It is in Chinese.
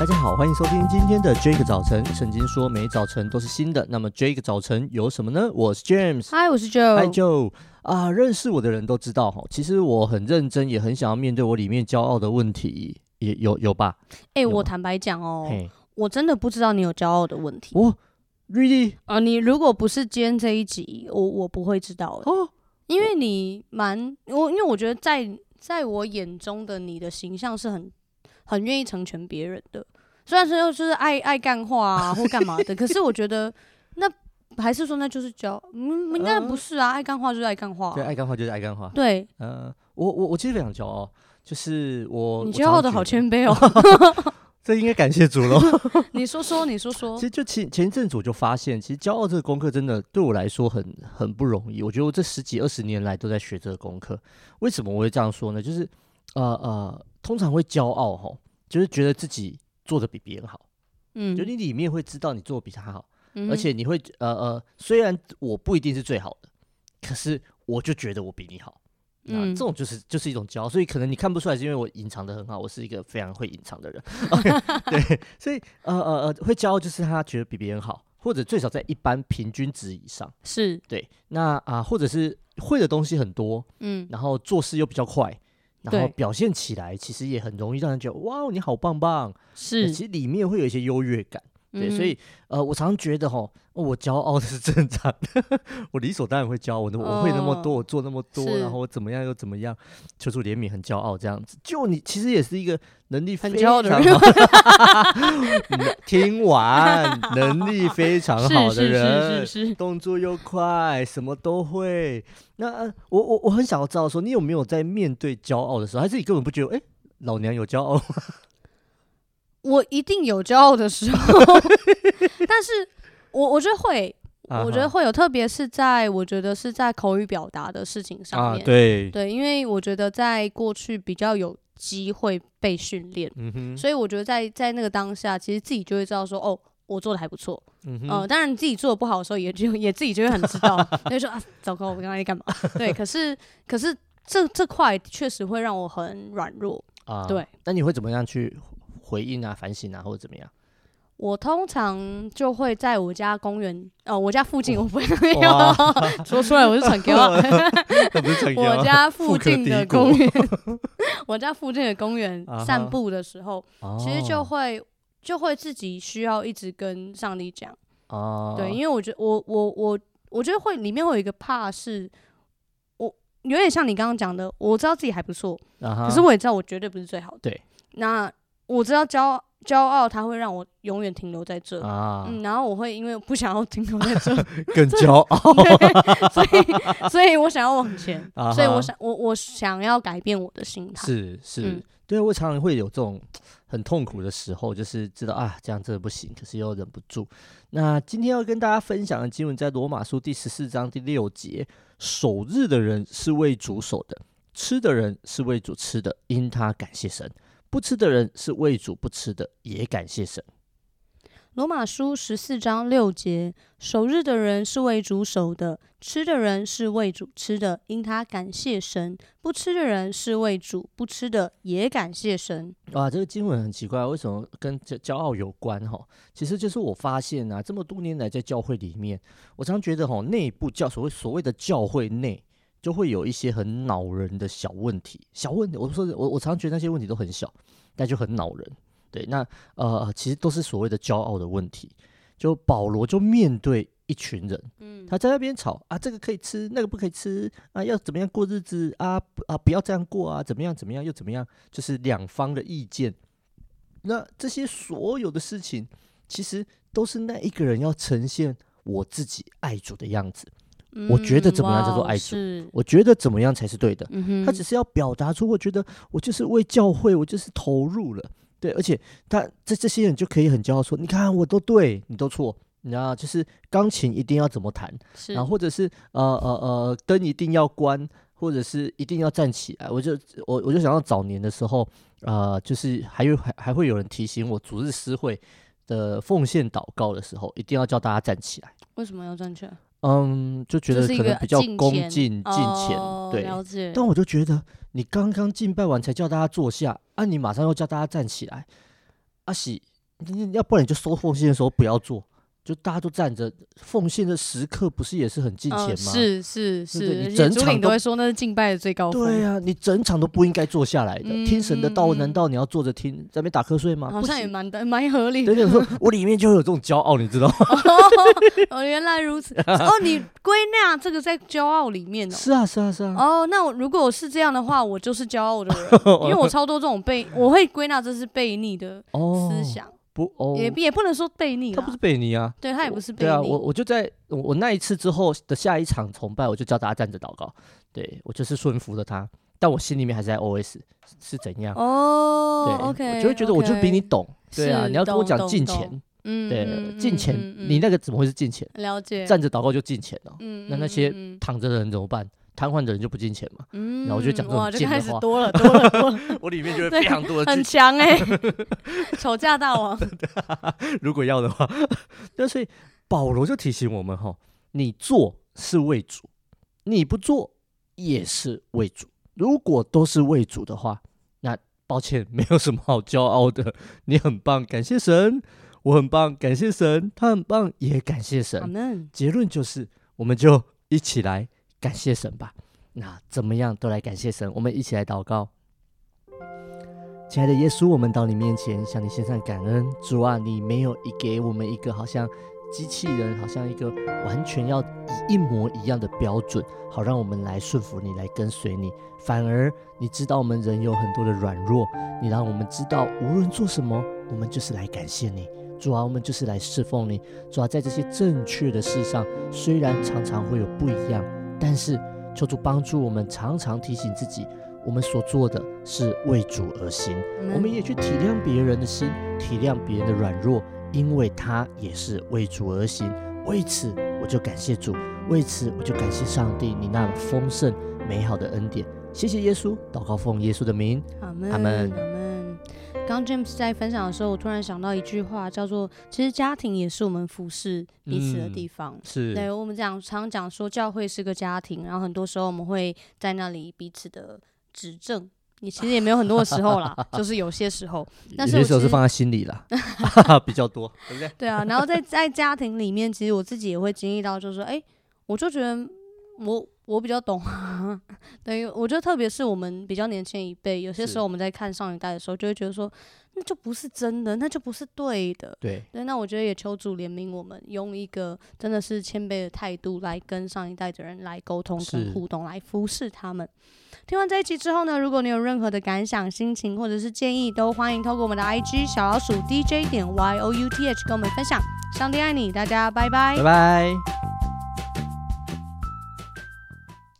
大家好，欢迎收听今天的 Jake 早晨。圣经说每早晨都是新的，那么 Jake 早晨有什么呢？我是 James，嗨，我是 Joe，嗨 Joe 啊，认识我的人都知道哈，其实我很认真，也很想要面对我里面骄傲的问题，也有有吧？哎、欸，我坦白讲哦，嘿我真的不知道你有骄傲的问题。哦，Really？啊，你如果不是今天这一集，我我不会知道的哦，因为你蛮我，因为我觉得在在我眼中的你的形象是很。很愿意成全别人的，虽然说就是爱爱干话啊或干嘛的，可是我觉得那还是说那就是骄，嗯，应该不是啊，爱干话就是爱干话，对，爱干话就是爱干话，对，嗯，我我我其实非常骄傲，就是我你骄傲的好谦卑哦，这应该感谢主喽。你说说，你说说，其实就前前一阵子我就发现，其实骄傲这个功课真的对我来说很很不容易。我觉得我这十几二十年来都在学这个功课。为什么我会这样说呢？就是呃呃。通常会骄傲吼，就是觉得自己做的比别人好，嗯，就你里面会知道你做的比他好，嗯、而且你会呃呃，虽然我不一定是最好的，可是我就觉得我比你好，嗯，这种就是就是一种骄傲，所以可能你看不出来，是因为我隐藏的很好，我是一个非常会隐藏的人，okay, 对，所以呃呃呃，会骄傲就是他觉得比别人好，或者最少在一般平均值以上，是。对，那啊、呃，或者是会的东西很多，嗯，然后做事又比较快。然后表现起来，其实也很容易让人觉得对哇，你好棒棒。是，其实里面会有一些优越感。对，嗯、所以呃，我常常觉得哈，我骄傲的是正常的，我理所当然会骄傲，我我会那么多，我做那么多，哦、然后我怎么样又怎么样，求主怜悯，很骄傲这样子。就你其实也是一个能力非常好的 人，听完能力非常好的人，是是是是是动作又快，什么都会。那我我我很想要知道说，你有没有在面对骄傲的时候，还是你根本不觉得，哎，老娘有骄傲？我一定有骄傲的时候，但是我我觉得会，我觉得会有，特别是在我觉得是在口语表达的事情上面，对。对，因为我觉得在过去比较有机会被训练，嗯哼，所以我觉得在在那个当下，其实自己就会知道说，哦，我做的还不错，嗯哼，当然自己做的不好的时候，也就 也自己就会很知道，所以说啊，糟糕，我刚刚在干嘛？对，可是可是这这块确实会让我很软弱。啊，对，那你会怎么样去？回应啊，反省啊，或者怎么样？我通常就会在我家公园，哦，我家附近，我不会哇。说出来我 是传给我。家附近的公园，我家附近的公园 散步的时候，啊、其实就会就会自己需要一直跟上帝讲，啊、对，因为我觉得我我我我觉得会里面会有一个怕是，我有点像你刚刚讲的，我知道自己还不错，啊、可是我也知道我绝对不是最好的，对，那。我知道骄骄傲，它会让我永远停留在这啊，嗯，然后我会因为不想要停留在这，更骄傲，所以，所以我想要往前，啊、所以我想，我我想要改变我的心态，是是，嗯、对，我常常会有这种很痛苦的时候，就是知道啊，这样真的不行，可是又忍不住。那今天要跟大家分享的经文在罗马书第十四章第六节：守日的人是为主守的，吃的人是为主吃的，因他感谢神。不吃的人是为主不吃的，也感谢神。罗马书十四章六节：守日的人是为主守的，吃的人是为主吃的，因他感谢神；不吃的人是为主不吃的，也感谢神。哇，这个经文很奇怪，为什么跟骄骄傲有关？哈，其实就是我发现啊，这么多年来在教会里面，我常觉得哈，内部教所谓所谓的教会内。就会有一些很恼人的小问题，小问题，我说我我常常觉得那些问题都很小，但就很恼人。对，那呃，其实都是所谓的骄傲的问题。就保罗就面对一群人，嗯，他在那边吵啊，这个可以吃，那个不可以吃啊，要怎么样过日子啊啊，不要这样过啊，怎么样怎么样又怎么样，就是两方的意见。那这些所有的事情，其实都是那一个人要呈现我自己爱主的样子。我觉得怎么样叫做爱主？嗯、我觉得怎么样才是对的？嗯、他只是要表达出，我觉得我就是为教会，我就是投入了，对，而且他这这些人就可以很骄傲说：“你看，我都对，你都错。”你知道，就是钢琴一定要怎么弹，是然后或者是呃呃呃灯一定要关，或者是一定要站起来。我就我我就想到早年的时候，呃，就是还有还还会有人提醒我，主日诗会的奉献祷告的时候，一定要叫大家站起来。为什么要站起来？嗯，就觉得可能比较恭敬敬虔，对。了解。但我就觉得，你刚刚敬拜完才叫大家坐下，啊，你马上又叫大家站起来，阿、啊、喜，你要不然你就收奉献的时候不要做。就大家都站着奉献的时刻，不是也是很敬虔吗？是是是，你整场都会说那是敬拜的最高峰。对啊，你整场都不应该坐下来的，听神的道，难道你要坐着听，在那边打瞌睡吗？好像也蛮的，蛮合理的。对对，说我里面就会有这种骄傲，你知道吗？哦，原来如此。哦，你归纳这个在骄傲里面哦。是啊，是啊，是啊。哦，那我如果是这样的话，我就是骄傲的人，因为我超多这种被，我会归纳这是悖逆的思想。不哦，也也不能说背逆，他不是背逆啊，对他也不是背逆。对啊，我我就在我我那一次之后的下一场崇拜，我就叫大家站着祷告，对我就是顺服了他，但我心里面还是在 OS 是怎样哦，对，OK，我就会觉得我就比你懂，对啊，你要跟我讲进钱，嗯，对，进钱，你那个怎么会是敬虔？了解，站着祷告就进钱了，嗯，那那些躺着的人怎么办？瘫痪的人就不进钱嘛，嗯，然后我就讲这种哇，就开始话，多了多了 多了，我里面就会 非常多的很强哎，吵架大王。如果要的话，但是保罗就提醒我们哈，你做是为主，你不做也是为主。如果都是为主的话，那抱歉，没有什么好骄傲的。你很棒，感谢神；我很棒，感谢神；他很棒，也感谢神。结论就是，我们就一起来。感谢神吧，那怎么样都来感谢神。我们一起来祷告，亲爱的耶稣，我们到你面前向你献上感恩。主啊，你没有一给我们一个好像机器人，好像一个完全要以一模一样的标准，好让我们来顺服你，来跟随你。反而你知道我们人有很多的软弱，你让我们知道无论做什么，我们就是来感谢你。主啊，我们就是来侍奉你。主啊，在这些正确的事上，虽然常常会有不一样。但是，求主帮助我们，常常提醒自己，我们所做的是为主而行。嗯、我们也去体谅别人的心，体谅别人的软弱，因为他也是为主而行。为此，我就感谢主；为此，我就感谢上帝，你那丰盛美好的恩典。谢谢耶稣，祷告奉耶稣的名，阿门。刚 James 在分享的时候，我突然想到一句话，叫做“其实家庭也是我们服侍彼此的地方”嗯。是，对我们讲常讲说教会是个家庭，然后很多时候我们会在那里彼此的指正。你其实也没有很多的时候啦，就是有些时候，但是有些时候是放在心里啦，比较多，对不对？对啊，然后在在家庭里面，其实我自己也会经历到，就是说，哎，我就觉得我。我比较懂，等于我觉得特别是我们比较年轻一辈，有些时候我们在看上一代的时候，就会觉得说，那就不是真的，那就不是对的。对，对，那我觉得也求主怜悯我们，用一个真的是谦卑的态度来跟上一代的人来沟通跟互动，来服侍他们。听完这一期之后呢，如果你有任何的感想、心情或者是建议，都欢迎透过我们的 IG 小老鼠 DJ 点 Y O U T H 跟我们分享。上帝爱你，大家拜拜，拜拜。